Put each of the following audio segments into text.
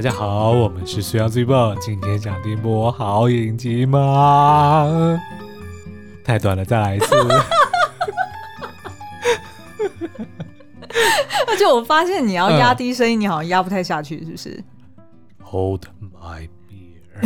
大家好，我们是需要最棒，今天想听波好影集吗？太短了，再来一次。而且我发现你要压低声音，嗯、你好像压不太下去，是不是？Hold my beer。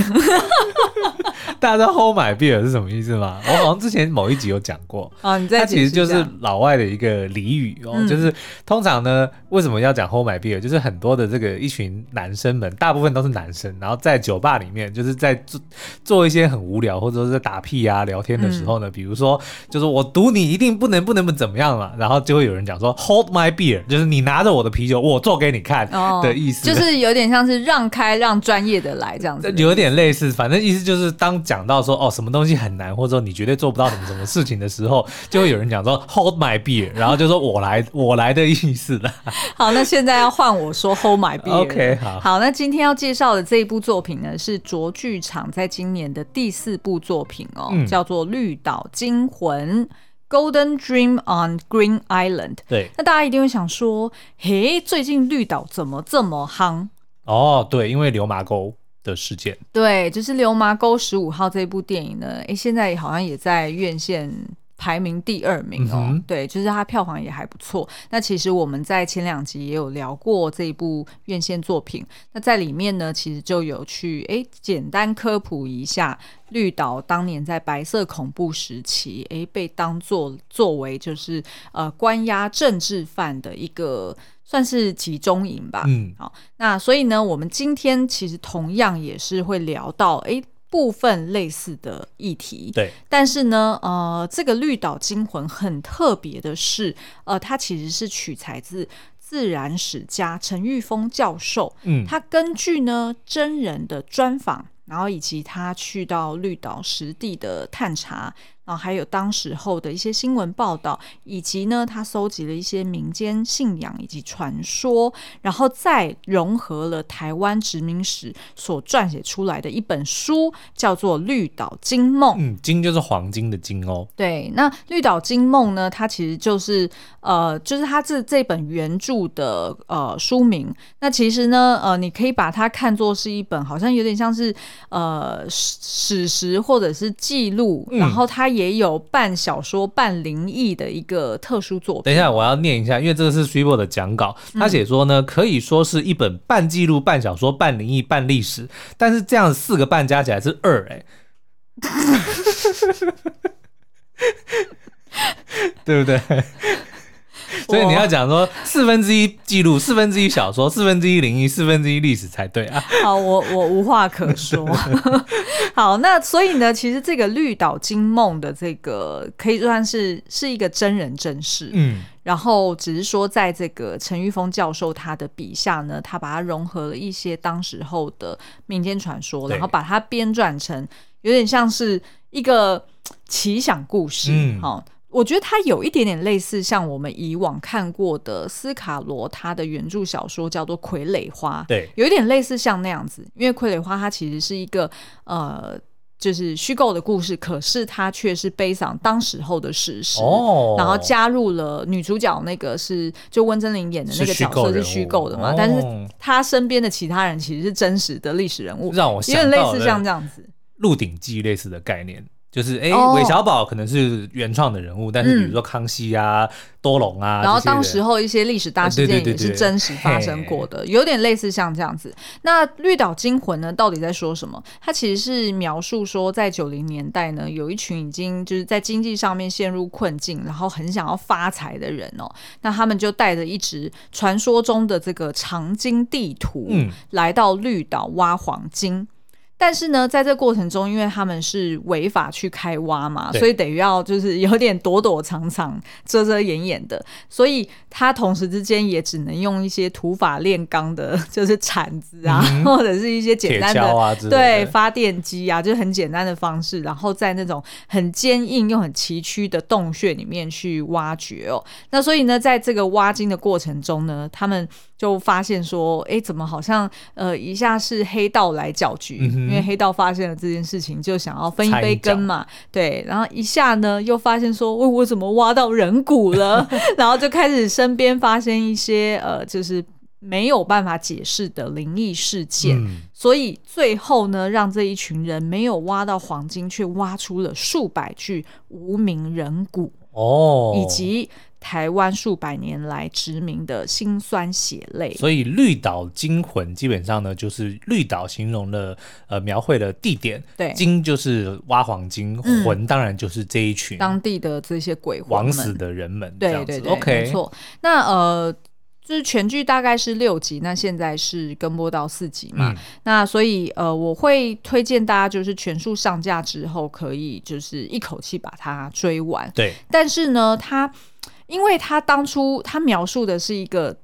大家知道 Hold my beer 是什么意思吗？我好像之前某一集有讲过。啊，它其实就是老外的一个俚语哦，嗯、就是通常呢，为什么要讲 Hold my beer？就是很多的这个一群男生们，大部分都是男生，然后在酒吧里面，就是在做做一些很无聊或者说是在打屁啊聊天的时候呢，嗯、比如说就是我赌你一定不能不能不怎么样了，然后就会有人讲说 Hold my beer，就是你拿着我的啤酒，我做给你看的意思，哦、就是有点像是让开让专业的来这样子，有点类似，反正意思就是当讲到说哦什么东西很难，或者说你绝对做不到什么什么事情的时候，就会有人讲说 Hold my beer，然后就说我来 我来的意思了。好，那现在要换我说 Hold my beer。OK，好。好，那今天要介绍的这一部作品呢，是卓剧场在今年的第四部作品哦，嗯、叫做《绿岛惊魂》（Golden Dream on Green Island）。对，那大家一定会想说，嘿，最近绿岛怎么这么夯？哦，对，因为流麻沟。的事件，对，就是《流麻沟十五号》这部电影呢，哎，现在好像也在院线排名第二名哦。嗯、对，就是它票房也还不错。那其实我们在前两集也有聊过这一部院线作品。那在里面呢，其实就有去哎简单科普一下绿岛当年在白色恐怖时期，哎被当做作为就是呃关押政治犯的一个。算是集中营吧，嗯，好，那所以呢，我们今天其实同样也是会聊到，哎，部分类似的议题，对，但是呢，呃，这个《绿岛惊魂》很特别的是，呃，它其实是取材自自然史家陈玉峰教授，嗯，他根据呢真人的专访，然后以及他去到绿岛实地的探查。啊，还有当时候的一些新闻报道，以及呢，他搜集了一些民间信仰以及传说，然后再融合了台湾殖民史所撰写出来的一本书，叫做《绿岛金梦》。嗯，金就是黄金的金哦。对，那《绿岛金梦》呢，它其实就是呃，就是它这这本原著的呃书名。那其实呢，呃，你可以把它看作是一本好像有点像是呃史史实或者是记录，嗯、然后它。也有半小说半灵异的一个特殊作品。等一下，我要念一下，因为这个是 Super 的讲稿，他写说呢，可以说是一本半记录、半小说、半灵异、半历史，但是这样四个半加起来是二，哎，对不对？所以你要讲说四分之一记录，四分之一小说，四分之一灵异，四分之一历史才对啊！好，我我无话可说。好，那所以呢，其实这个《绿岛惊梦》的这个可以算是是一个真人真事，嗯，然后只是说在这个陈玉峰教授他的笔下呢，他把它融合了一些当时候的民间传说，然后把它编撰成有点像是一个奇想故事，嗯，好。我觉得它有一点点类似，像我们以往看过的斯卡罗他的原著小说叫做《傀儡花》，对，有一点类似像那样子。因为《傀儡花》它其实是一个呃，就是虚构的故事，可是它却是悲伤当时候的事实。哦，然后加入了女主角那个是就温贞菱演的那个角色是虚构的嘛，哦、但是她身边的其他人其实是真实的历史人物，让我想有点类似像这样子《鹿鼎记》类似的概念。就是哎，韦、欸、小宝可能是原创的人物，哦、但是比如说康熙啊、嗯、多隆啊，然后当时候一些历史大事件也是真实发生过的，有点类似像这样子。那《绿岛惊魂》呢，到底在说什么？它其实是描述说，在九零年代呢，有一群已经就是在经济上面陷入困境，然后很想要发财的人哦，那他们就带着一直传说中的这个长金地图，嗯、来到绿岛挖黄金。但是呢，在这过程中，因为他们是违法去开挖嘛，所以得要就是有点躲躲藏藏、遮遮掩掩的，所以他同时之间也只能用一些土法炼钢的，就是铲子啊，嗯、或者是一些简单的，啊、对发电机啊，就很简单的方式，然后在那种很坚硬又很崎岖的洞穴里面去挖掘哦。那所以呢，在这个挖金的过程中呢，他们就发现说，哎，怎么好像呃一下是黑道来搅局。嗯因为黑道发现了这件事情，就想要分一杯羹嘛，对，然后一下呢，又发现说，喂，我怎么挖到人骨了？然后就开始身边发生一些呃，就是没有办法解释的灵异事件，嗯、所以最后呢，让这一群人没有挖到黄金，却挖出了数百具无名人骨哦，以及台湾数百年来殖民的辛酸血泪。所以绿岛惊魂基本上呢，就是绿岛形容了呃描绘的地点，对，金就是挖黄金，嗯、魂当然就是这一群当地的这些鬼魂枉死的人们，对对对，OK，没错。那呃。就是全剧大概是六集，那现在是跟播到四集嘛，嗯、那所以呃，我会推荐大家就是全数上架之后，可以就是一口气把它追完。对，但是呢，他因为他当初他描述的是一个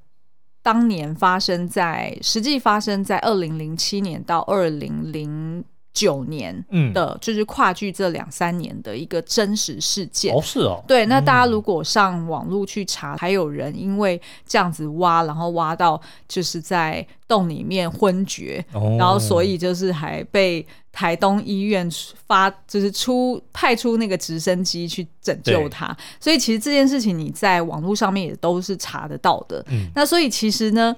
当年发生在实际发生在二零零七年到二零零。九年的，嗯、就是跨距这两三年的一个真实事件哦，是哦，对。那大家如果上网络去查，嗯、还有人因为这样子挖，然后挖到就是在洞里面昏厥，哦、然后所以就是还被台东医院发，就是出派出那个直升机去拯救他。所以其实这件事情你在网络上面也都是查得到的。嗯，那所以其实呢。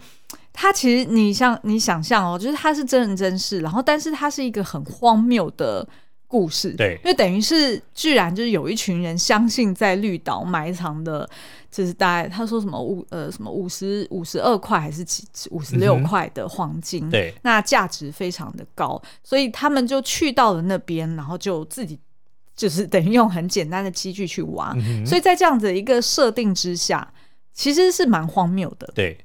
他其实，你像你想象哦，就是他是真人真事，然后但是他是一个很荒谬的故事，对，因为等于是居然就是有一群人相信在绿岛埋藏的，就是大概他说什么五呃什么五十五十二块还是几五十六块的黄金，嗯、对，那价值非常的高，所以他们就去到了那边，然后就自己就是等于用很简单的机具去挖，嗯、所以在这样子一个设定之下，其实是蛮荒谬的，对。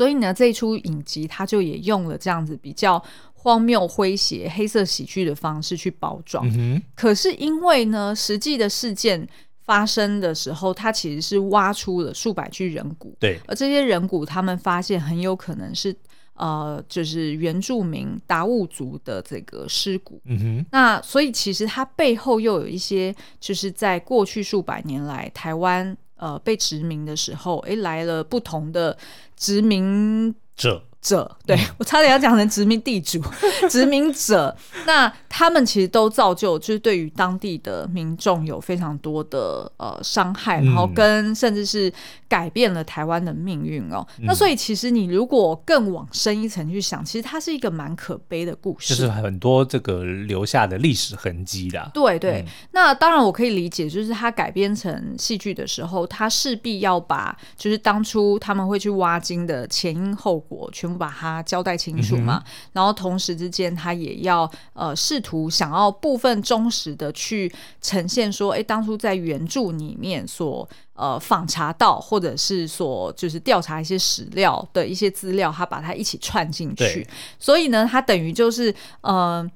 所以呢，这一出影集它就也用了这样子比较荒谬、诙谐、黑色喜剧的方式去包装。嗯、可是因为呢，实际的事件发生的时候，它其实是挖出了数百具人骨。对，而这些人骨，他们发现很有可能是呃，就是原住民达悟族的这个尸骨。嗯哼。那所以其实它背后又有一些，就是在过去数百年来台湾。呃，被殖民的时候，哎，来了不同的殖民者。者，对，我差点要讲成殖民地主、殖民者，那他们其实都造就，就是对于当地的民众有非常多的呃伤害，然后跟甚至是改变了台湾的命运哦。嗯、那所以其实你如果更往深一层去想，其实它是一个蛮可悲的故事，就是很多这个留下的历史痕迹的。对对，嗯、那当然我可以理解，就是它改编成戏剧的时候，它势必要把就是当初他们会去挖金的前因后果全。把它交代清楚嘛，嗯、然后同时之间，他也要呃试图想要部分忠实的去呈现说，哎，当初在原著里面所呃访查到，或者是所就是调查一些史料的一些资料，他把它一起串进去。所以呢，他等于就是呃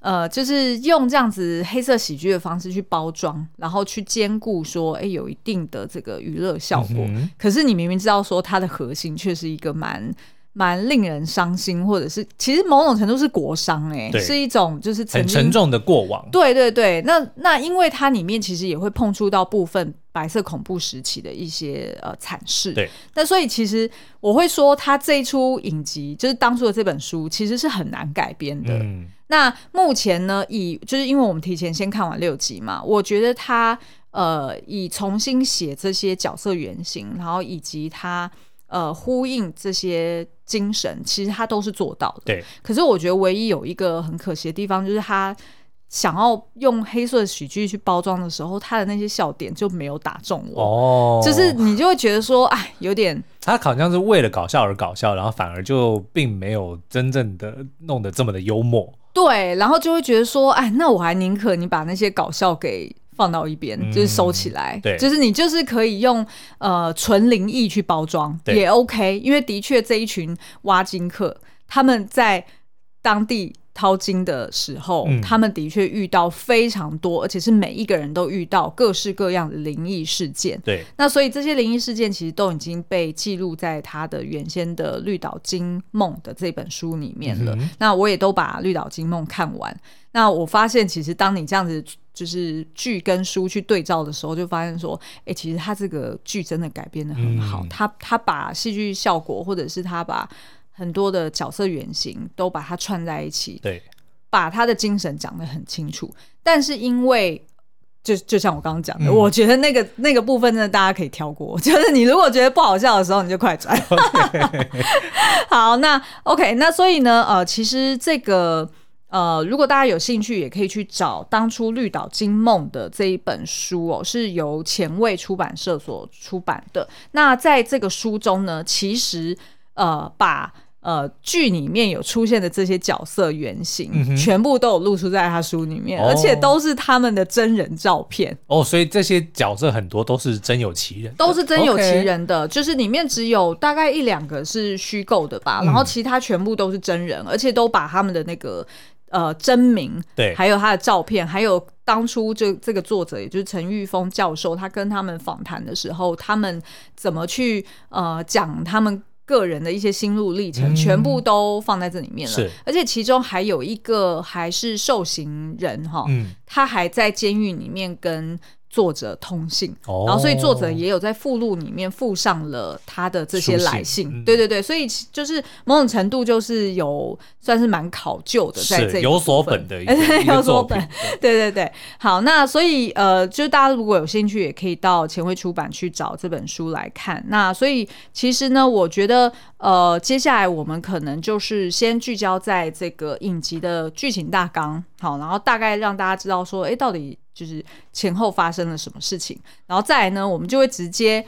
呃，就是用这样子黑色喜剧的方式去包装，然后去兼顾说，哎，有一定的这个娱乐效果。嗯、可是你明明知道说，它的核心却是一个蛮。蛮令人伤心，或者是其实某种程度是国伤哎、欸，是一种就是很沉重的过往。对对对，那那因为它里面其实也会碰触到部分白色恐怖时期的一些呃惨事。对，那所以其实我会说，他这一出影集就是当初的这本书，其实是很难改编的。嗯、那目前呢，以就是因为我们提前先看完六集嘛，我觉得他呃以重新写这些角色原型，然后以及他。呃，呼应这些精神，其实他都是做到的。对。可是我觉得唯一有一个很可惜的地方，就是他想要用黑色喜剧去包装的时候，他的那些笑点就没有打中我。哦。就是你就会觉得说，哎，有点。他好像是为了搞笑而搞笑，然后反而就并没有真正的弄得这么的幽默。对。然后就会觉得说，哎，那我还宁可你把那些搞笑给。放到一边，就是收起来，就是你就是可以用呃纯灵异去包装对。也 OK，因为的确这一群挖金客他们在当地淘金的时候，嗯、他们的确遇到非常多，而且是每一个人都遇到各式各样的灵异事件。对，那所以这些灵异事件其实都已经被记录在他的原先的《绿岛惊梦》的这本书里面了。嗯、那我也都把《绿岛惊梦》看完。那我发现，其实当你这样子就是剧跟书去对照的时候，就发现说，哎、欸，其实他这个剧真的改编的很好。嗯、他他把戏剧效果，或者是他把很多的角色原型都把它串在一起，对，把他的精神讲得很清楚。但是因为就就像我刚刚讲的，嗯、我觉得那个那个部分真的大家可以跳过。就是你如果觉得不好笑的时候，你就快转。好，那 OK，那所以呢，呃，其实这个呃，如果大家有兴趣，也可以去找当初绿岛惊梦的这一本书哦，是由前卫出版社所出版的。那在这个书中呢，其实呃，把呃，剧里面有出现的这些角色原型，嗯、全部都有露出在他书里面，哦、而且都是他们的真人照片。哦，所以这些角色很多都是真有其人，都是真有其人的就是里面只有大概一两个是虚构的吧，嗯、然后其他全部都是真人，而且都把他们的那个呃真名，对，还有他的照片，还有当初这这个作者，也就是陈玉峰教授，他跟他们访谈的时候，他们怎么去呃讲他们。个人的一些心路历程，全部都放在这里面了。是，而且其中还有一个还是受刑人哈，嗯，他还在监狱里面跟。作者通信，哦、然后所以作者也有在附录里面附上了他的这些来信，嗯、对对对，所以就是某种程度就是有算是蛮考究的，在这有所本的一个 有所本，对对对。好，那所以呃，就是大家如果有兴趣，也可以到前卫出版去找这本书来看。那所以其实呢，我觉得呃，接下来我们可能就是先聚焦在这个影集的剧情大纲，好，然后大概让大家知道说，哎，到底。就是前后发生了什么事情，然后再来呢，我们就会直接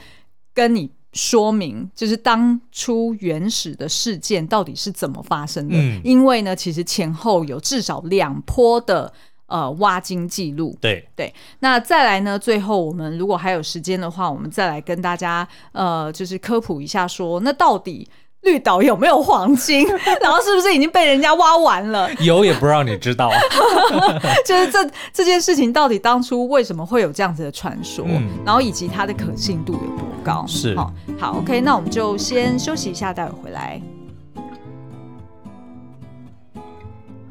跟你说明，就是当初原始的事件到底是怎么发生的。嗯，因为呢，其实前后有至少两波的呃挖金记录。对对，那再来呢，最后我们如果还有时间的话，我们再来跟大家呃，就是科普一下说，说那到底。绿岛有没有黄金？然后是不是已经被人家挖完了？有也不让你知道。就是这这件事情到底当初为什么会有这样子的传说？嗯、然后以及它的可信度有多高？是，好，好，OK，那我们就先休息一下，待会回来。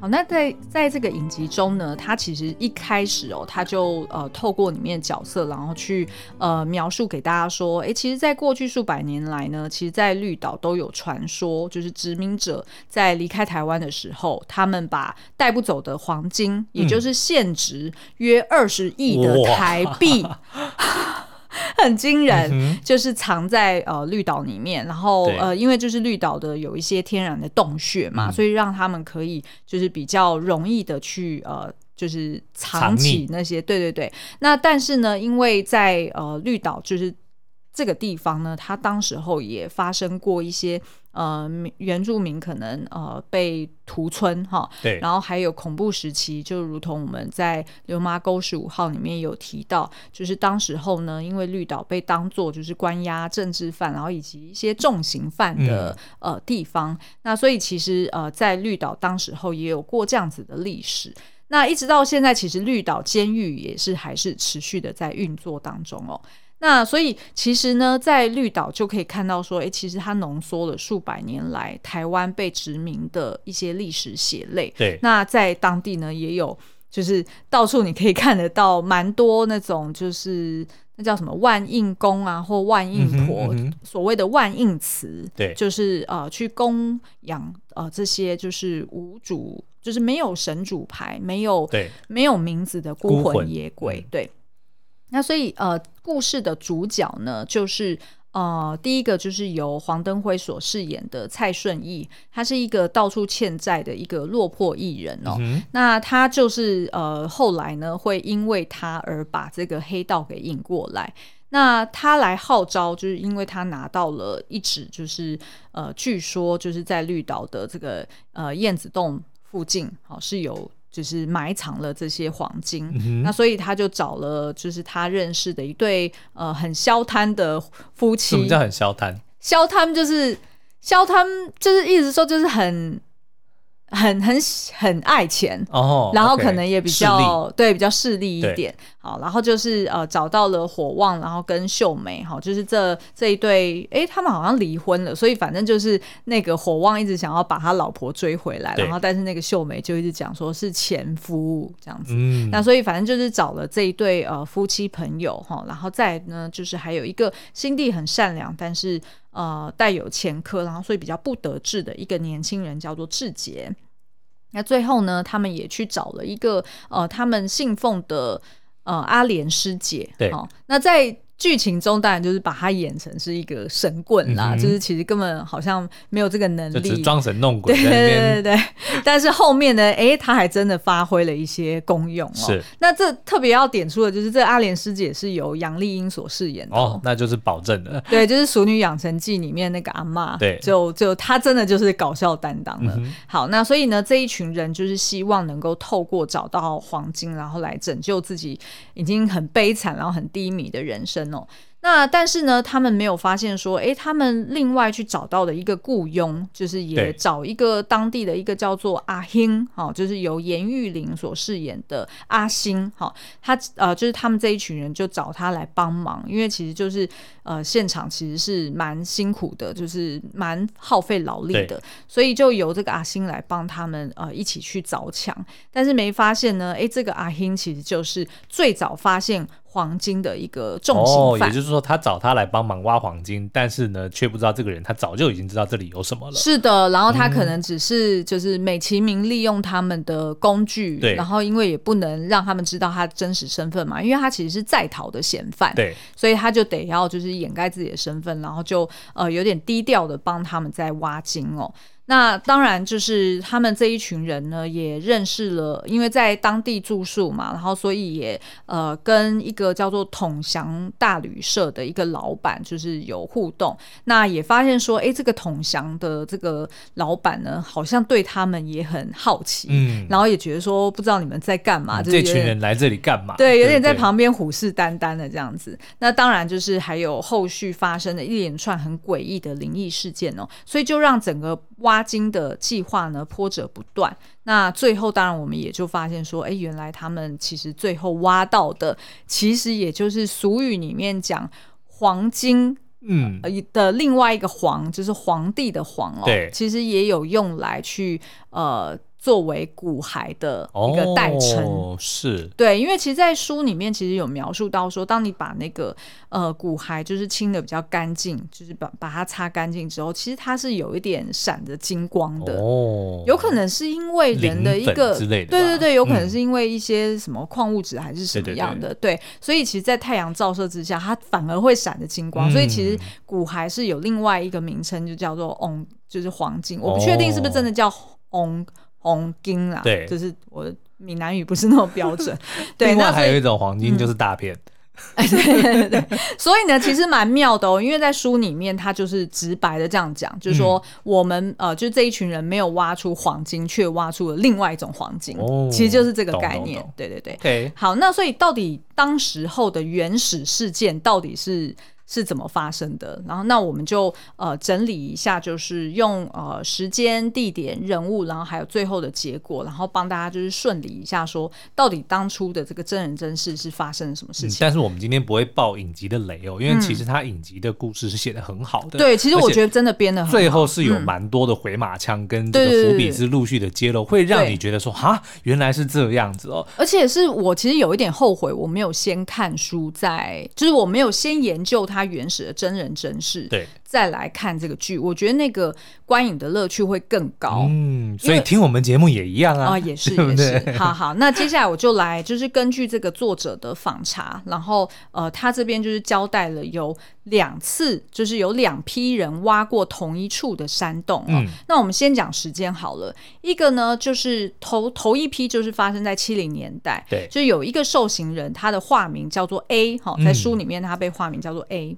好，那在在这个影集中呢，他其实一开始哦，他就呃透过里面的角色，然后去呃描述给大家说，诶，其实，在过去数百年来呢，其实，在绿岛都有传说，就是殖民者在离开台湾的时候，他们把带不走的黄金，也就是现值约二十亿的台币。哇 很惊人，嗯、就是藏在呃绿岛里面，然后呃，因为就是绿岛的有一些天然的洞穴嘛，嗯、所以让他们可以就是比较容易的去呃，就是藏起那些，对对对。那但是呢，因为在呃绿岛就是。这个地方呢，它当时候也发生过一些呃原住民可能呃被屠村哈，对，然后还有恐怖时期，就如同我们在《刘妈沟十五号》里面有提到，就是当时候呢，因为绿岛被当作就是关押政治犯，然后以及一些重刑犯的、嗯、呃地方，那所以其实呃在绿岛当时候也有过这样子的历史，那一直到现在，其实绿岛监狱也是还是持续的在运作当中哦。那所以其实呢，在绿岛就可以看到说，诶，其实它浓缩了数百年来台湾被殖民的一些历史血泪。对，那在当地呢，也有就是到处你可以看得到蛮多那种就是那叫什么万应公啊，或万应婆，嗯嗯、所谓的万应祠。对，就是呃去供养呃这些就是无主，就是没有神主牌，没有对没有名字的孤魂野鬼。对。嗯那所以呃，故事的主角呢，就是呃，第一个就是由黄登辉所饰演的蔡顺义，他是一个到处欠债的一个落魄艺人哦。嗯、那他就是呃，后来呢，会因为他而把这个黑道给引过来。那他来号召，就是因为他拿到了一纸，就是呃，据说就是在绿岛的这个呃燕子洞附近，好、哦、是有。就是埋藏了这些黄金，嗯、那所以他就找了，就是他认识的一对呃很消摊的夫妻。什么叫很消贪？消贪就是消摊，就是意思说就是很。很很很爱钱，oh, 然后可能也比较利对比较势利一点，好，然后就是呃找到了火旺，然后跟秀梅哈，就是这这一对，哎，他们好像离婚了，所以反正就是那个火旺一直想要把他老婆追回来，然后但是那个秀梅就一直讲说是前夫这样子，嗯、那所以反正就是找了这一对呃夫妻朋友哈，然后再呢就是还有一个心地很善良，但是。呃，带有前科，然后所以比较不得志的一个年轻人叫做志杰。那最后呢，他们也去找了一个呃，他们信奉的呃阿莲师姐。对，哦，那在。剧情中当然就是把他演成是一个神棍啦，嗯、就是其实根本好像没有这个能力，就只装神弄鬼。对对对对，但是后面呢，哎，他还真的发挥了一些功用哦。是，那这特别要点出的就是这阿莲师姐是由杨丽英所饰演的哦，哦，那就是保证的。对，就是《熟女养成记》里面那个阿妈，对，就就她真的就是搞笑担当了。嗯、好，那所以呢，这一群人就是希望能够透过找到黄金，然后来拯救自己已经很悲惨然后很低迷的人生哦。那但是呢，他们没有发现说，诶，他们另外去找到的一个雇佣，就是也找一个当地的一个叫做阿兴，好，就是由严玉玲所饰演的阿星，好，他呃，就是他们这一群人就找他来帮忙，因为其实就是呃，现场其实是蛮辛苦的，就是蛮耗费劳力的，所以就由这个阿星来帮他们呃一起去凿墙，但是没发现呢，诶，这个阿兴其实就是最早发现。黄金的一个重刑犯，说，他找他来帮忙挖黄金，但是呢，却不知道这个人他早就已经知道这里有什么了。是的，然后他可能只是就是美其名利用他们的工具，对、嗯，然后因为也不能让他们知道他真实身份嘛，因为他其实是在逃的嫌犯，对，所以他就得要就是掩盖自己的身份，然后就呃有点低调的帮他们在挖金哦。那当然，就是他们这一群人呢，也认识了，因为在当地住宿嘛，然后所以也呃跟一个叫做统祥大旅社的一个老板就是有互动。那也发现说，哎，这个统祥的这个老板呢，好像对他们也很好奇，嗯，然后也觉得说，不知道你们在干嘛，这群人来这里干嘛？对，有点在旁边虎视眈眈的这样子。那当然就是还有后续发生的一连串很诡异的灵异事件哦，所以就让整个挖。挖金的计划呢，波折不断。那最后，当然我们也就发现说，哎，原来他们其实最后挖到的，其实也就是俗语里面讲黄金，嗯，的另外一个黄，就是皇帝的皇哦。对，其实也有用来去呃。作为骨骸的一个代称，哦，是。对，因为其实，在书里面其实有描述到说，当你把那个呃骨骸就是清的比较干净，就是把把它擦干净之后，其实它是有一点闪着金光的，哦，有可能是因为人的一个之类的，对对对，有可能是因为一些什么矿物质还是什么样的，嗯、对，对，对，所以其实，在太阳照射之下，它反而会闪着金光，嗯、所以其实骨骸是有另外一个名称，就叫做瓮，就是黄金，我不确定是不是真的叫瓮。黄金啦，对，就是我的闽南语不是那么标准。对，另外还有一种黄金就是大片。哎、嗯，对对对，所以呢，其实蛮妙的哦，因为在书里面他就是直白的这样讲，就是说我们呃，就是这一群人没有挖出黄金，却挖出了另外一种黄金，哦、其实就是这个概念。对对对.好，那所以到底当时候的原始事件到底是？是怎么发生的？然后那我们就呃整理一下，就是用呃时间、地点、人物，然后还有最后的结果，然后帮大家就是顺理一下，说到底当初的这个真人真事是发生了什么事情。嗯，但是我们今天不会爆影集的雷哦，因为其实他影集的故事是写的很好的。嗯。对，其实我觉得真的编的很好。最后是有蛮多的回马枪跟这个伏笔是陆续的揭露，会让你觉得说哈，原来是这样子哦。而且是我其实有一点后悔，我没有先看书在，在就是我没有先研究它原始的真人。真事，对，再来看这个剧，我觉得那个观影的乐趣会更高。嗯，所以听我们节目也一样啊，啊，也是也是。好好，那接下来我就来，就是根据这个作者的访查，然后呃，他这边就是交代了有两次，就是有两批人挖过同一处的山洞。嗯，那我们先讲时间好了，一个呢就是头头一批就是发生在七零年代，对，就有一个受刑人，他的化名叫做 A，哈，在书里面他被化名叫做 A。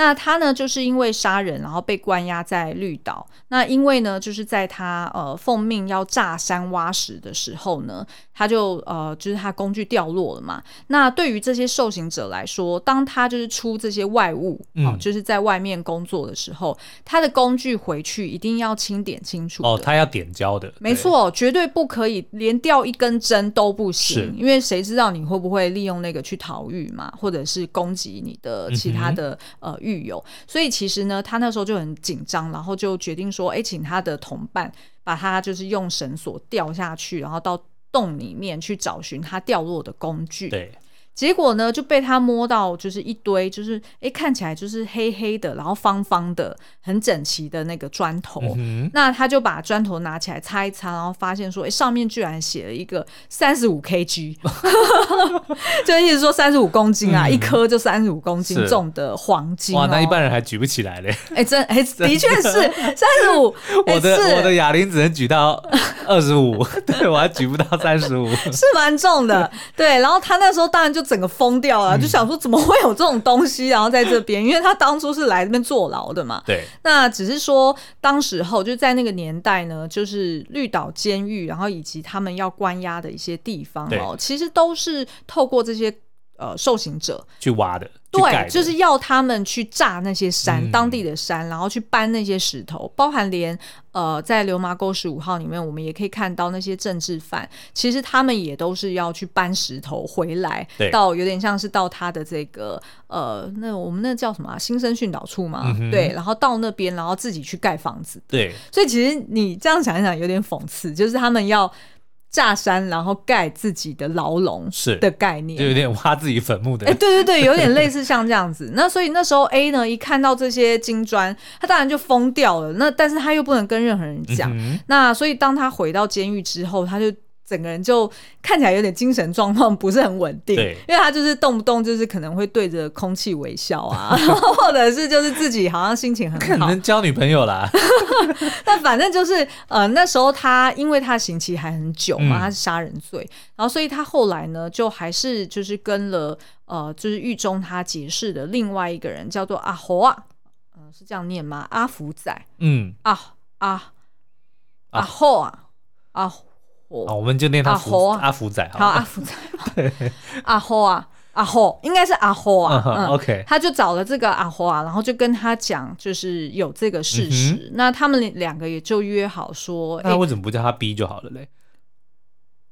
嗯那他呢，就是因为杀人，然后被关押在绿岛。那因为呢，就是在他呃奉命要炸山挖石的时候呢，他就呃就是他工具掉落了嘛。那对于这些受刑者来说，当他就是出这些外物，嗯、呃，就是在外面工作的时候，他的工具回去一定要清点清楚。哦，他要点胶的，没错，绝对不可以连掉一根针都不行，因为谁知道你会不会利用那个去逃狱嘛，或者是攻击你的其他的、嗯、呃。狱友，所以其实呢，他那时候就很紧张，然后就决定说，哎，请他的同伴把他就是用绳索吊下去，然后到洞里面去找寻他掉落的工具。对，结果呢，就被他摸到，就是一堆，就是哎、欸，看起来就是黑黑的，然后方方的，很整齐的那个砖头。嗯、那他就把砖头拿起来擦一擦，然后发现说，哎、欸，上面居然写了一个三十五 kg，就意思说三十五公斤啊，嗯、一颗就三十五公斤重的黄金、喔。哇，那一般人还举不起来嘞。哎、欸，真哎、欸，的确是三十五。我的我的哑铃只能举到二十五，对我还举不到三十五，是蛮重的。对，然后他那时候当然就。整个疯掉了，就想说怎么会有这种东西，然后在这边，因为他当初是来这边坐牢的嘛。对。那只是说，当时候就在那个年代呢，就是绿岛监狱，然后以及他们要关押的一些地方哦，其实都是透过这些呃受刑者。去挖的。对，就是要他们去炸那些山，嗯、当地的山，然后去搬那些石头，包含连呃，在流麻沟十五号里面，我们也可以看到那些政治犯，其实他们也都是要去搬石头回来，到有点像是到他的这个呃，那我们那叫什么、啊、新生训导处嘛，嗯、对，然后到那边，然后自己去盖房子，对，所以其实你这样想一想，有点讽刺，就是他们要。炸山，然后盖自己的牢笼，是的概念，就有点挖自己坟墓的。哎，对对对，有点 类似像这样子。那所以那时候 A 呢，一看到这些金砖，他当然就疯掉了。那但是他又不能跟任何人讲。嗯、那所以当他回到监狱之后，他就。整个人就看起来有点精神状况不是很稳定，对，因为他就是动不动就是可能会对着空气微笑啊，或者是就是自己好像心情很好，可能交女朋友啦。但反正就是呃那时候他因为他刑期还很久嘛，他是杀人罪，嗯、然后所以他后来呢就还是就是跟了呃就是狱中他结识的另外一个人叫做阿侯啊，嗯、呃、是这样念吗？阿福仔，嗯，啊啊。阿猴啊。啊。哦，我们就念他福阿福仔，好 阿福仔，对，阿霍啊，阿霍应该是阿霍啊，嗯，OK，他就找了这个阿霍啊，然后就跟他讲，就是有这个事实，那他们两个也就约好说，那为什么不叫他 B 就好了嘞？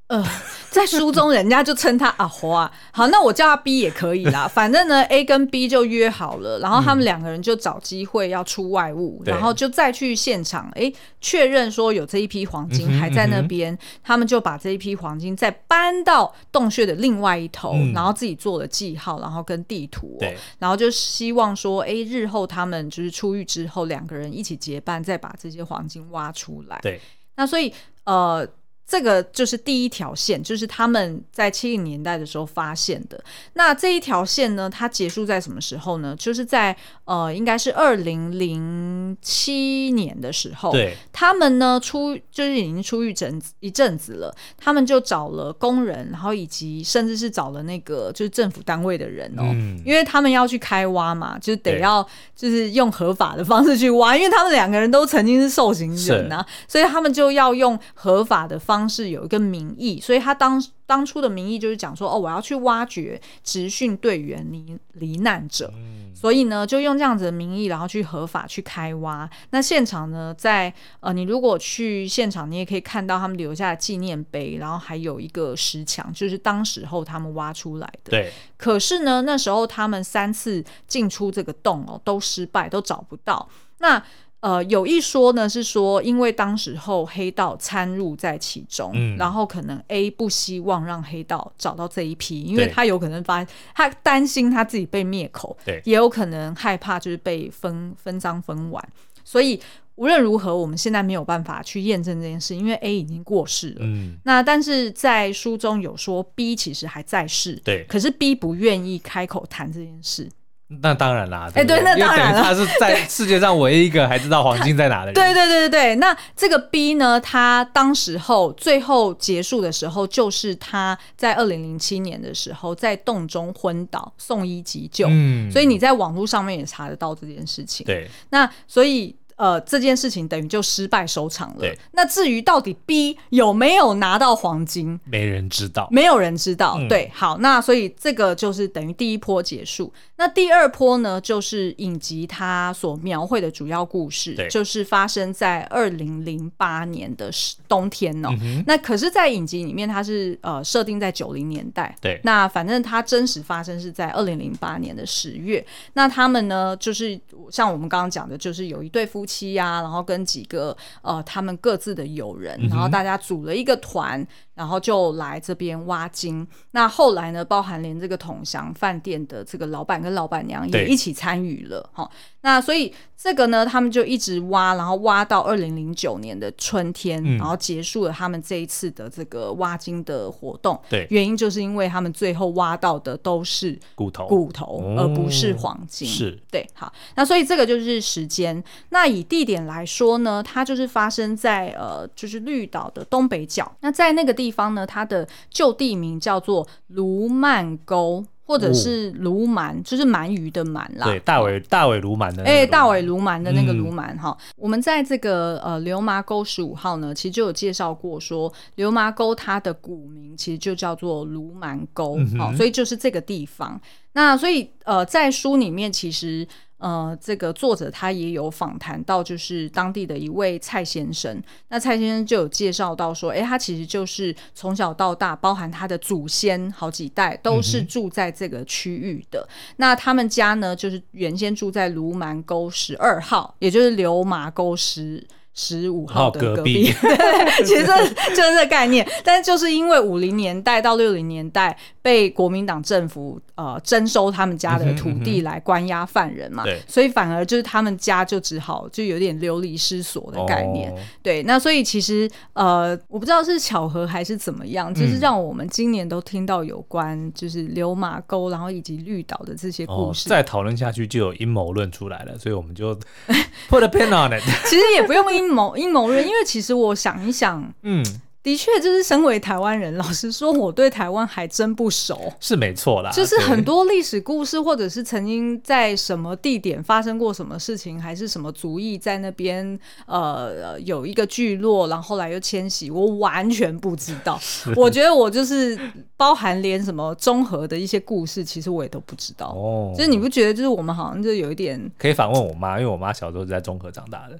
呃，在书中人家就称他阿花，好，那我叫他 B 也可以啦。反正呢，A 跟 B 就约好了，然后他们两个人就找机会要出外务，嗯、然后就再去现场，哎、欸，确认说有这一批黄金还在那边，嗯嗯、他们就把这一批黄金再搬到洞穴的另外一头，嗯、然后自己做了记号，然后跟地图、然后就希望说，哎、欸，日后他们就是出狱之后，两个人一起结伴，再把这些黄金挖出来。对，那所以呃。这个就是第一条线，就是他们在七零年代的时候发现的。那这一条线呢，它结束在什么时候呢？就是在呃，应该是二零零七年的时候。对，他们呢出就是已经出狱整一阵子了，他们就找了工人，然后以及甚至是找了那个就是政府单位的人哦，嗯、因为他们要去开挖嘛，就是得要就是用合法的方式去挖，因为他们两个人都曾经是受刑人啊，所以他们就要用合法的方式。方式有一个名义，所以他当当初的名义就是讲说，哦，我要去挖掘职训队员离罹难者，嗯、所以呢，就用这样子的名义，然后去合法去开挖。那现场呢，在呃，你如果去现场，你也可以看到他们留下的纪念碑，然后还有一个石墙，就是当时候他们挖出来的。对。可是呢，那时候他们三次进出这个洞哦，都失败，都找不到。那呃，有一说呢，是说因为当时候黑道参入在其中，嗯、然后可能 A 不希望让黑道找到这一批，因为他有可能发现他担心他自己被灭口，对也有可能害怕就是被分分赃分完，所以无论如何，我们现在没有办法去验证这件事，因为 A 已经过世了。嗯，那但是在书中有说 B 其实还在世，对，可是 B 不愿意开口谈这件事。那当然啦，哎，对，那当然了，他是在世界上唯一一个还知道黄金在哪的人。对对对对对，那这个 B 呢，他当时候最后结束的时候，就是他在二零零七年的时候在洞中昏倒，送医急救。嗯，所以你在网络上面也查得到这件事情。对，那所以。呃，这件事情等于就失败收场了。对，那至于到底 B 有没有拿到黄金，没人知道，没有人知道。嗯、对，好，那所以这个就是等于第一波结束。那第二波呢，就是影集它所描绘的主要故事，对就是发生在二零零八年的冬天哦。嗯、那可是，在影集里面，它是呃设定在九零年代。对，那反正它真实发生是在二零零八年的十月。那他们呢，就是像我们刚刚讲的，就是有一对夫。妻呀、啊，然后跟几个呃他们各自的友人，然后大家组了一个团。然后就来这边挖金。那后来呢，包含连这个同祥饭店的这个老板跟老板娘也一起参与了哈。那所以这个呢，他们就一直挖，然后挖到二零零九年的春天，嗯，然后结束了他们这一次的这个挖金的活动。对，原因就是因为他们最后挖到的都是骨头，骨头，而不是黄金。是，对，好。那所以这个就是时间。那以地点来说呢，它就是发生在呃，就是绿岛的东北角。那在那个地。地方呢，它的旧地名叫做卢曼沟，或者是卢蛮，哦、就是鳗鱼的鳗啦。对，大尾大尾卢蛮的。哎、欸，大尾卢蛮的那个卢蛮哈。我们在这个呃流麻沟十五号呢，其实就有介绍过说，说流麻沟它的古名其实就叫做卢蛮沟，好、嗯，所以就是这个地方。那所以呃，在书里面其实。呃，这个作者他也有访谈到，就是当地的一位蔡先生。那蔡先生就有介绍到说，哎，他其实就是从小到大，包含他的祖先好几代都是住在这个区域的。嗯、那他们家呢，就是原先住在卢蛮沟十二号，也就是流马沟十十五号的隔壁。哦、隔 壁对，其实就是这概念。但是就是因为五零年代到六零年代被国民党政府。呃，征收他们家的土地来关押犯人嘛，嗯嗯、所以反而就是他们家就只好就有点流离失所的概念。哦、对，那所以其实呃，我不知道是巧合还是怎么样，就是让我们今年都听到有关就是流马沟，然后以及绿岛的这些故事。哦、再讨论下去就有阴谋论出来了，所以我们就 put a pin on it。其实也不用阴谋阴谋论，因为其实我想一想，嗯。的确，就是身为台湾人，老实说，我对台湾还真不熟，是没错啦。就是很多历史故事，或者是曾经在什么地点发生过什么事情，还是什么族裔在那边呃有一个聚落，然后后来又迁徙，我完全不知道。我觉得我就是包含连什么综合的一些故事，其实我也都不知道。哦，就是你不觉得，就是我们好像就有一点可以反问我妈，因为我妈小时候是在综合长大的。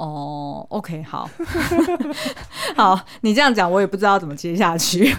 哦、oh，OK，好，好，你这样讲我也不知道怎么接下去。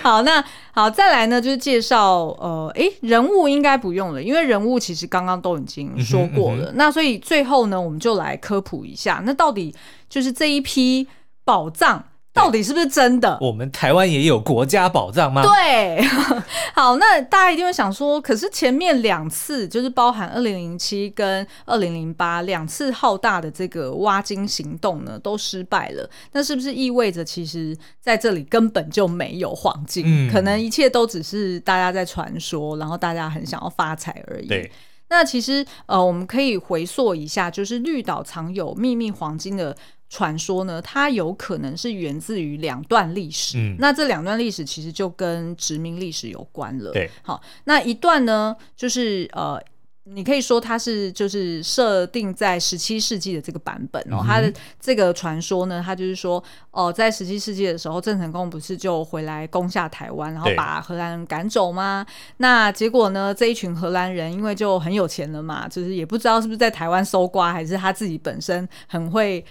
好，那好，再来呢，就是介绍，呃，诶，人物应该不用了，因为人物其实刚刚都已经说过了。嗯哼嗯哼。那所以最后呢，我们就来科普一下，那到底就是这一批宝藏。到底是不是真的？我们台湾也有国家宝藏吗？对，好，那大家一定会想说，可是前面两次就是包含二零零七跟二零零八两次浩大的这个挖金行动呢，都失败了。那是不是意味着其实在这里根本就没有黄金？嗯，可能一切都只是大家在传说，然后大家很想要发财而已。对，那其实呃，我们可以回溯一下，就是绿岛藏有秘密黄金的。传说呢，它有可能是源自于两段历史。嗯，那这两段历史其实就跟殖民历史有关了。对，好，那一段呢，就是呃，你可以说它是就是设定在十七世纪的这个版本哦。嗯、它的这个传说呢，它就是说哦、呃，在十七世纪的时候，郑成功不是就回来攻下台湾，然后把荷兰人赶走吗？那结果呢，这一群荷兰人因为就很有钱了嘛，就是也不知道是不是在台湾搜刮，还是他自己本身很会。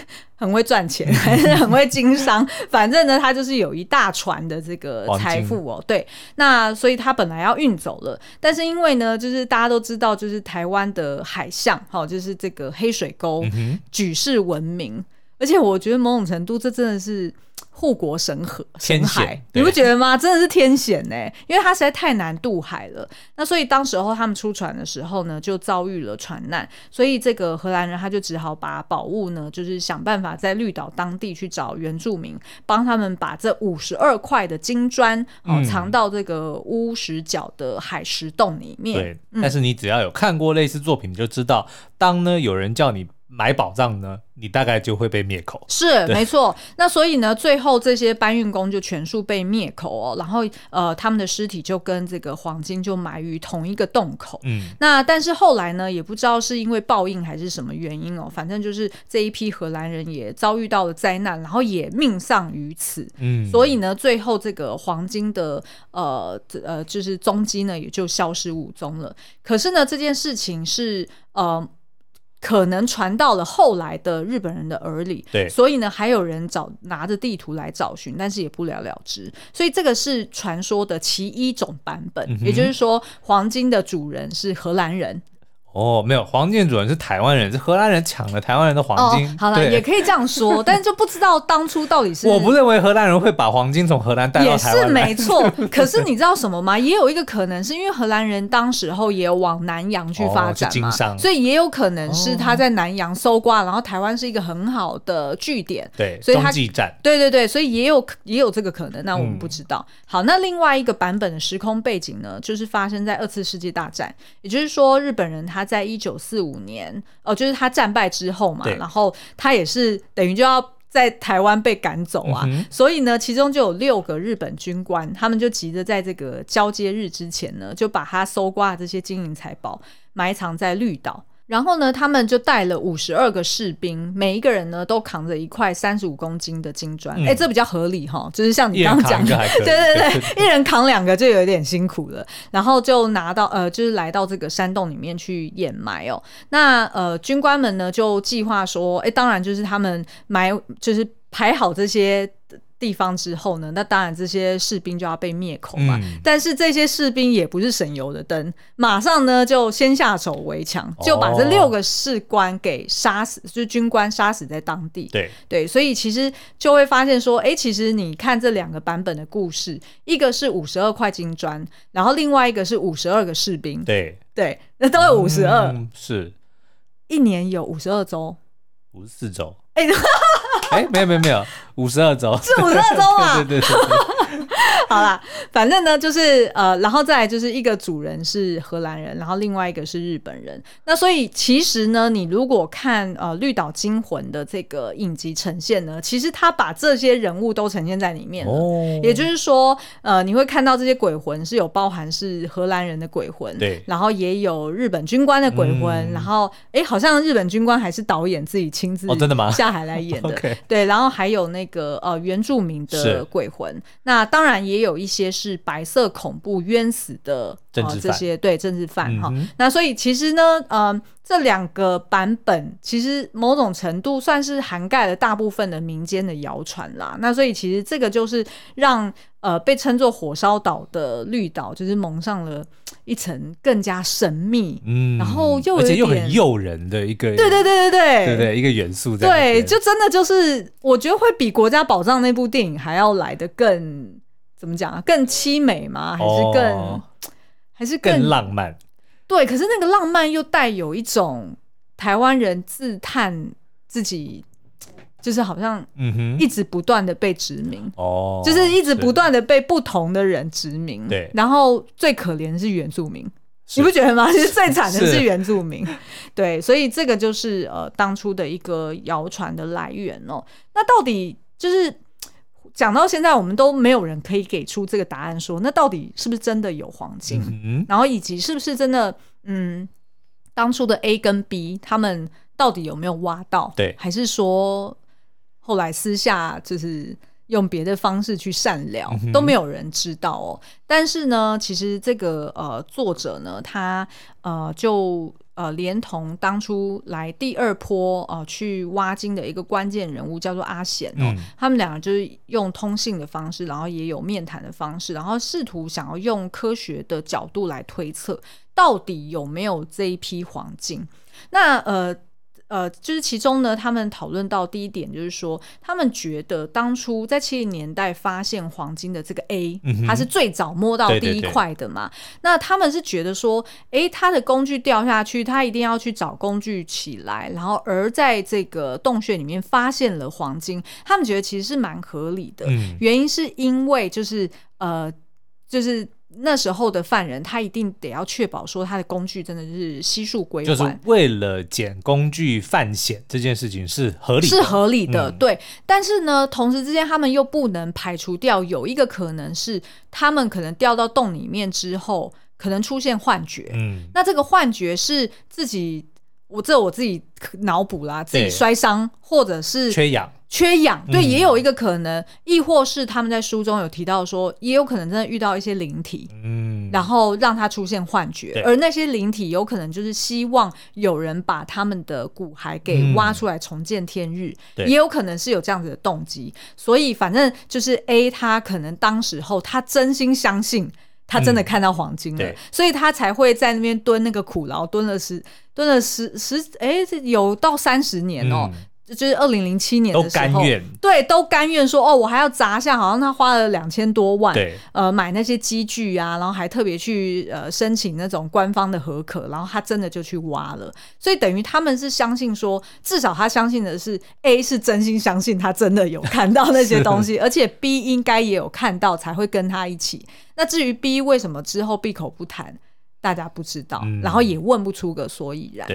很会赚钱，还 是很会经商。反正呢，他就是有一大船的这个财富哦。对，那所以他本来要运走了，但是因为呢，就是大家都知道，就是台湾的海象，哈，就是这个黑水沟举世闻名，而且我觉得某种程度，这真的是。护国神河，神海，你不觉得吗？真的是天险呢，因为它实在太难渡海了。那所以当时候他们出船的时候呢，就遭遇了船难，所以这个荷兰人他就只好把宝物呢，就是想办法在绿岛当地去找原住民，帮他们把这五十二块的金砖哦藏到这个乌石角的海石洞里面。对，但是你只要有看过类似作品，你就知道，当呢有人叫你。买宝藏呢，你大概就会被灭口。是，没错。那所以呢，最后这些搬运工就全数被灭口哦。然后呃，他们的尸体就跟这个黄金就埋于同一个洞口。嗯。那但是后来呢，也不知道是因为报应还是什么原因哦，反正就是这一批荷兰人也遭遇到了灾难，然后也命丧于此。嗯。所以呢，最后这个黄金的呃呃就是踪迹呢，也就消失无踪了。可是呢，这件事情是呃。可能传到了后来的日本人的耳里，对，所以呢，还有人找拿着地图来找寻，但是也不了了之。所以这个是传说的其一种版本，嗯、也就是说，黄金的主人是荷兰人。哦，没有，黄建主任是台湾人，是荷兰人抢了台湾人的黄金。哦、好了，也可以这样说，但是就不知道当初到底是。我不认为荷兰人会把黄金从荷兰带到台湾。也是没错，可是你知道什么吗？也有一个可能，是因为荷兰人当时候也有往南洋去发展嘛，哦、所以也有可能是他在南洋搜刮，然后台湾是一个很好的据点。对，所以他。对对对，所以也有也有这个可能，那我们不知道。嗯、好，那另外一个版本的时空背景呢，就是发生在二次世界大战，也就是说日本人他在一九四五年，哦，就是他战败之后嘛，然后他也是等于就要在台湾被赶走啊，嗯、所以呢，其中就有六个日本军官，他们就急着在这个交接日之前呢，就把他搜刮的这些金银财宝埋藏在绿岛。然后呢，他们就带了五十二个士兵，每一个人呢都扛着一块三十五公斤的金砖。哎、嗯，这比较合理哈，就是像你刚刚讲的，对对对，一人扛两个就有点辛苦了。然后就拿到呃，就是来到这个山洞里面去掩埋哦。那呃，军官们呢就计划说，哎，当然就是他们埋，就是排好这些。地方之后呢，那当然这些士兵就要被灭口嘛。嗯、但是这些士兵也不是省油的灯，马上呢就先下手为强，就把这六个士官给杀死，哦、就是军官杀死在当地。对对，所以其实就会发现说，哎，其实你看这两个版本的故事，一个是五十二块金砖，然后另外一个是五十二个士兵。对对，那都有五十二，是一年有五十二周，五十四周。哎。哎，没有没有没有，五十二周是五十二周啊！对 对对，对。好啦，反正呢，就是呃，然后再来就是一个主人是荷兰人，然后另外一个是日本人。那所以其实呢，你如果看呃《绿岛惊魂》的这个影集呈现呢，其实他把这些人物都呈现在里面了。哦。也就是说，呃，你会看到这些鬼魂是有包含是荷兰人的鬼魂，对，然后也有日本军官的鬼魂，嗯、然后哎，好像日本军官还是导演自己亲自哦，真的吗？下海来演的。Okay 对，然后还有那个呃原住民的鬼魂，那当然也。有一些是白色恐怖冤死的呃这些对政治犯哈，那所以其实呢，呃，这两个版本其实某种程度算是涵盖了大部分的民间的谣传啦。那所以其实这个就是让呃被称作火烧岛的绿岛，就是蒙上了一层更加神秘，嗯，然后又而且又很诱人的一个，对对对对对对对一个元素在，对，就真的就是我觉得会比《国家宝藏》那部电影还要来的更。怎么讲啊？更凄美吗？还是更、哦、还是更，更浪漫？对，可是那个浪漫又带有一种台湾人自叹自己，就是好像一直不断的被殖民哦，就是一直不断的被不同的人殖民。对，然后最可怜的是原住民，你不觉得吗？其实最惨的是原住民。对，所以这个就是呃当初的一个谣传的来源哦。那到底就是。讲到现在，我们都没有人可以给出这个答案说，说那到底是不是真的有黄金？嗯嗯，然后以及是不是真的，嗯，当初的 A 跟 B 他们到底有没有挖到？对，还是说后来私下就是用别的方式去善了，嗯、都没有人知道哦。但是呢，其实这个呃作者呢，他呃就。呃，连同当初来第二波呃去挖金的一个关键人物叫做阿贤哦，嗯、他们两个就是用通信的方式，然后也有面谈的方式，然后试图想要用科学的角度来推测到底有没有这一批黄金。那呃。呃，就是其中呢，他们讨论到第一点，就是说，他们觉得当初在七零年代发现黄金的这个 A，他是最早摸到第一块的嘛。对对对，那他们是觉得说，哎，他的工具掉下去，他一定要去找工具起来，然后而在这个洞穴里面发现了黄金，他们觉得其实是蛮合理的。嗯，原因是因为就是呃，就是。那时候的犯人，他一定得要确保说他的工具真的是悉数归还，就是为了捡工具犯险这件事情是合理的，是合理的，嗯、对。但是呢，同时之间他们又不能排除掉有一个可能是，他们可能掉到洞里面之后，可能出现幻觉。嗯，那这个幻觉是自己，我这我自己脑补啦，自己摔伤，或者是缺氧。缺氧，对，也有一个可能，嗯、亦或是他们在书中有提到说，也有可能真的遇到一些灵体，嗯，然后让他出现幻觉，而那些灵体有可能就是希望有人把他们的骨骸给挖出来重见天日，嗯、也有可能是有这样子的动机，所以反正就是 A 他可能当时候他真心相信。他真的看到黄金了，嗯、所以他才会在那边蹲那个苦牢，蹲了十蹲了十十哎，有到三十年哦。嗯就是二零零七年的时候，都甘愿。对，都甘愿说哦，我还要砸下，好像他花了两千多万，对，呃，买那些机具啊，然后还特别去呃申请那种官方的合可，然后他真的就去挖了，所以等于他们是相信说，至少他相信的是 A 是真心相信他真的有看到那些东西，而且 B 应该也有看到才会跟他一起。那至于 B 为什么之后闭口不谈，大家不知道，嗯、然后也问不出个所以然。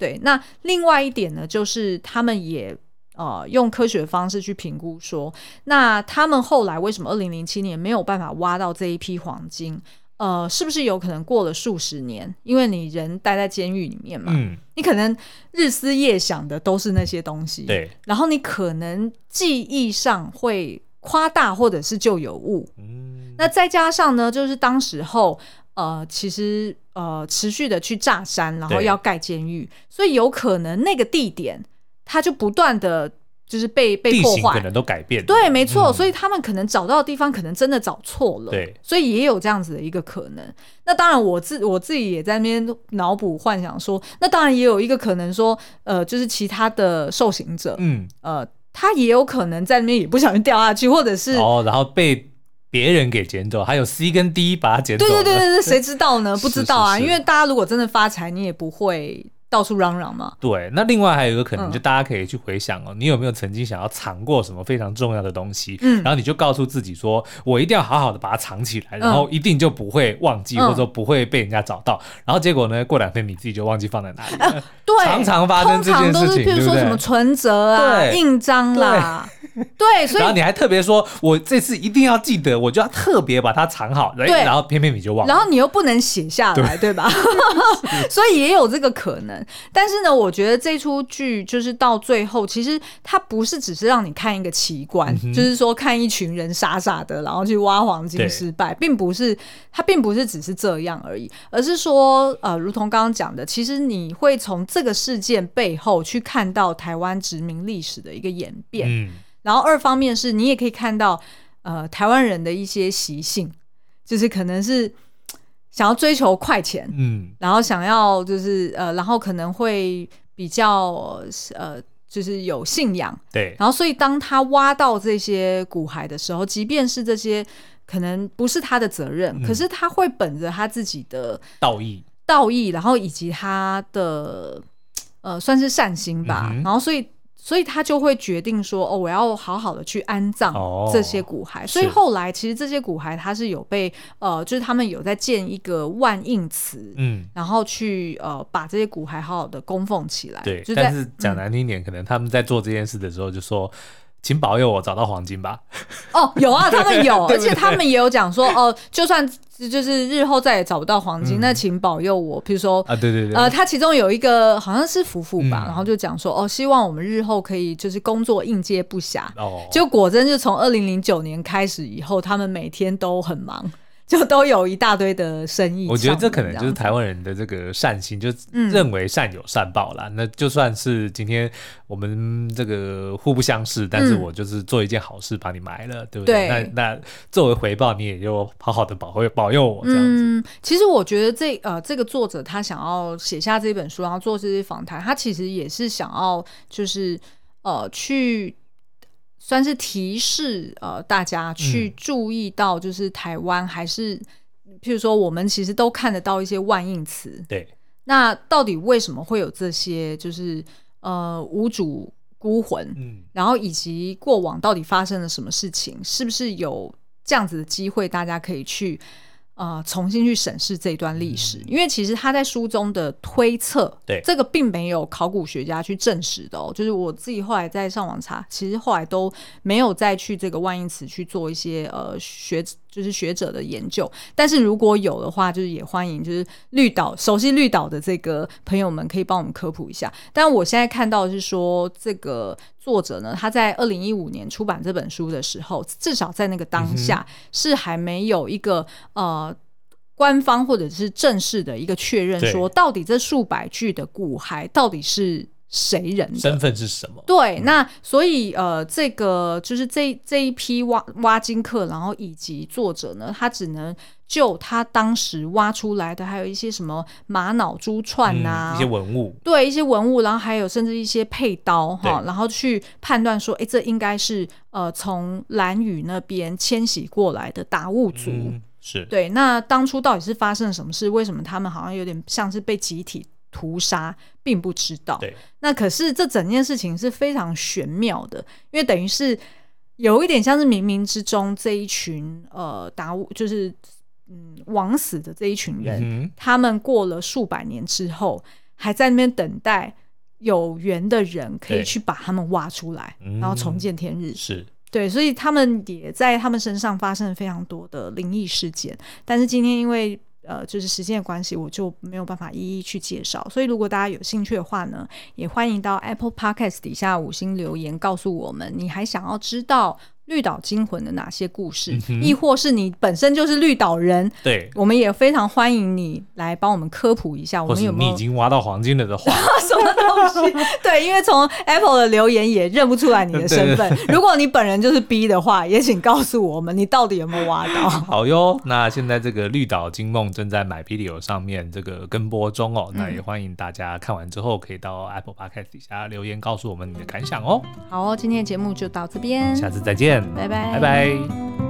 对。那另外一点呢，就是他们也呃用科学方式去评估说，那他们后来为什么二零零七年没有办法挖到这一批黄金？呃，是不是有可能过了数十年？因为你人待在监狱里面嘛，嗯，你可能日思夜想的都是那些东西，对，然后你可能记忆上会夸大或者是就有误，嗯，那再加上呢，就是当时候。呃，其实呃，持续的去炸山，然后要盖监狱，所以有可能那个地点它就不断的就是被被破坏，可能都改变。对，没错，嗯，所以他们可能找到的地方可能真的找错了。对，所以也有这样子的一个可能。那当然，我自我自己也在那边脑补幻想说，那当然也有一个可能说，呃，就是其他的受刑者，嗯，呃，他也有可能在那边也不小心掉下去，或者是哦，然后被。别人给捡走，还有 C 跟 D 把它捡走。对对对对，谁知道呢？不知道啊，因为大家如果真的发财，你也不会。到处嚷嚷嘛？对，那另外还有一个可能，就大家可以去回想哦，嗯、你有没有曾经想要藏过什么非常重要的东西？嗯，然后你就告诉自己说，我一定要好好的把它藏起来，嗯、然后一定就不会忘记，嗯、或者说不会被人家找到。然后结果呢，过两天你自己就忘记放在哪里了。啊、对，常常发生这件事情，通常都是譬如说什么存折啊、印章啦，对，对，所以然后你还特别说，我这次一定要记得，我就要特别把它藏好。对，然后偏偏你就忘了，然后你又不能写下来，对，对吧？所以也有这个可能，但是呢，我觉得这出剧就是到最后，其实它不是只是让你看一个奇观，嗯、就是说看一群人傻傻的，然后去挖黄金失败，并不是它并不是只是这样而已，而是说呃，如同刚刚讲的，其实你会从这个事件背后去看到台湾殖民历史的一个演变，嗯、然后二方面是你也可以看到呃台湾人的一些习性，就是可能是。想要追求快钱，嗯，然后想要就是呃，然后可能会比较呃，就是有信仰，对。然后所以当他挖到这些骨骸的时候，即便是这些可能不是他的责任，嗯、可是他会本着他自己的道义、道义，然后以及他的呃，算是善心吧，嗯、然后所以。所以他就会决定说：“哦，我要好好的去安葬这些骨骸。”哦，所以后来其实这些骨骸他是有被呃，就是他们有在建一个万应祠，嗯，然后去呃把这些骨骸好好的供奉起来。对，但是讲难听点，嗯，可能他们在做这件事的时候就说。请保佑我找到黄金吧！哦，有啊，他们有，而且他们也有讲说，哦，就算就是日后再也找不到黄金，那请保佑我。比如说啊，对对对，呃，他其中有一个好像是夫妇吧，然后就讲说，哦，希望我们日后可以就是工作应接不暇。哦，就果真就从二零零九年开始以后，他们每天都很忙。就都有一大堆的生意，我觉得这可能就是台湾人的这个善心，就认为善有善报啦。嗯、那就算是今天我们这个互不相识，但是我就是做一件好事把你埋了，嗯、对不对？对，那那作为回报，你也就好好的保佑保佑我这样子。嗯，其实我觉得这呃这个作者他想要写下这本书，然后做这些访谈，他其实也是想要就是呃去。算是提示呃大家去注意到，就是台湾还是，嗯、譬如说我们其实都看得到一些万应词。对，那到底为什么会有这些？就是呃无主孤魂，嗯，然后以及过往到底发生了什么事情？是不是有这样子的机会，大家可以去。呃，重新去审视这段历史，嗯、因为其实他在书中的推测，对这个并没有考古学家去证实的哦。就是我自己后来在上网查，其实后来都没有再去这个万应词去做一些呃学，就是学者的研究。但是如果有的话，就是也欢迎，就是绿岛熟悉绿岛的这个朋友们可以帮我们科普一下。但我现在看到的是说，这个作者呢，他在二零一五年出版这本书的时候，至少在那个当下是还没有一个呃。官方或者是正式的一个确认，说到底这数百句的骨骸到底是谁人的身份是什么？对，那所以呃，这个就是这这一批挖挖金客，然后以及作者呢，他只能就他当时挖出来的，还有一些什么玛瑙珠串啊、嗯，一些文物，对，一些文物，然后还有甚至一些佩刀哈，然后去判断说，哎，这应该是呃从蓝屿那边迁徙过来的达悟族，嗯、是对。那当初到底是发生了什么事？为什么他们好像有点像是被集体屠杀，并不知道。对，那可是这整件事情是非常玄妙的，因为等于是有一点像是冥冥之中这一群呃达悟，就是嗯枉死的这一群人，嗯、他们过了数百年之后，还在那边等待有缘的人可以去把他们挖出来，然后重见天日。嗯、是对，所以他们也在他们身上发生了非常多的灵异事件。但是今天因为呃，就是时间的关系，我就没有办法一一去介绍。所以，如果大家有兴趣的话呢，也欢迎到 Apple Podcast 底下五星留言，告诉我们你还想要知道绿岛惊魂的哪些故事，嗯、亦或是你本身就是绿岛人，对，我们也非常欢迎你来帮我们科普一下。我们有没有你已经挖到黄金了的话，什么东西？对，因为从 Apple 的留言也认不出来你的身份。如果你本人就是 B 的话，也请告诉我们你到底有没有挖到。好哟，那现在这个绿岛惊梦正在 MyVideo 上面这个跟播中哦，那也欢迎大家看完之后可以到 Apple Podcast 底下留言告诉我们你的感想哦。好哦，今天的节目就到这边，下次再拜拜。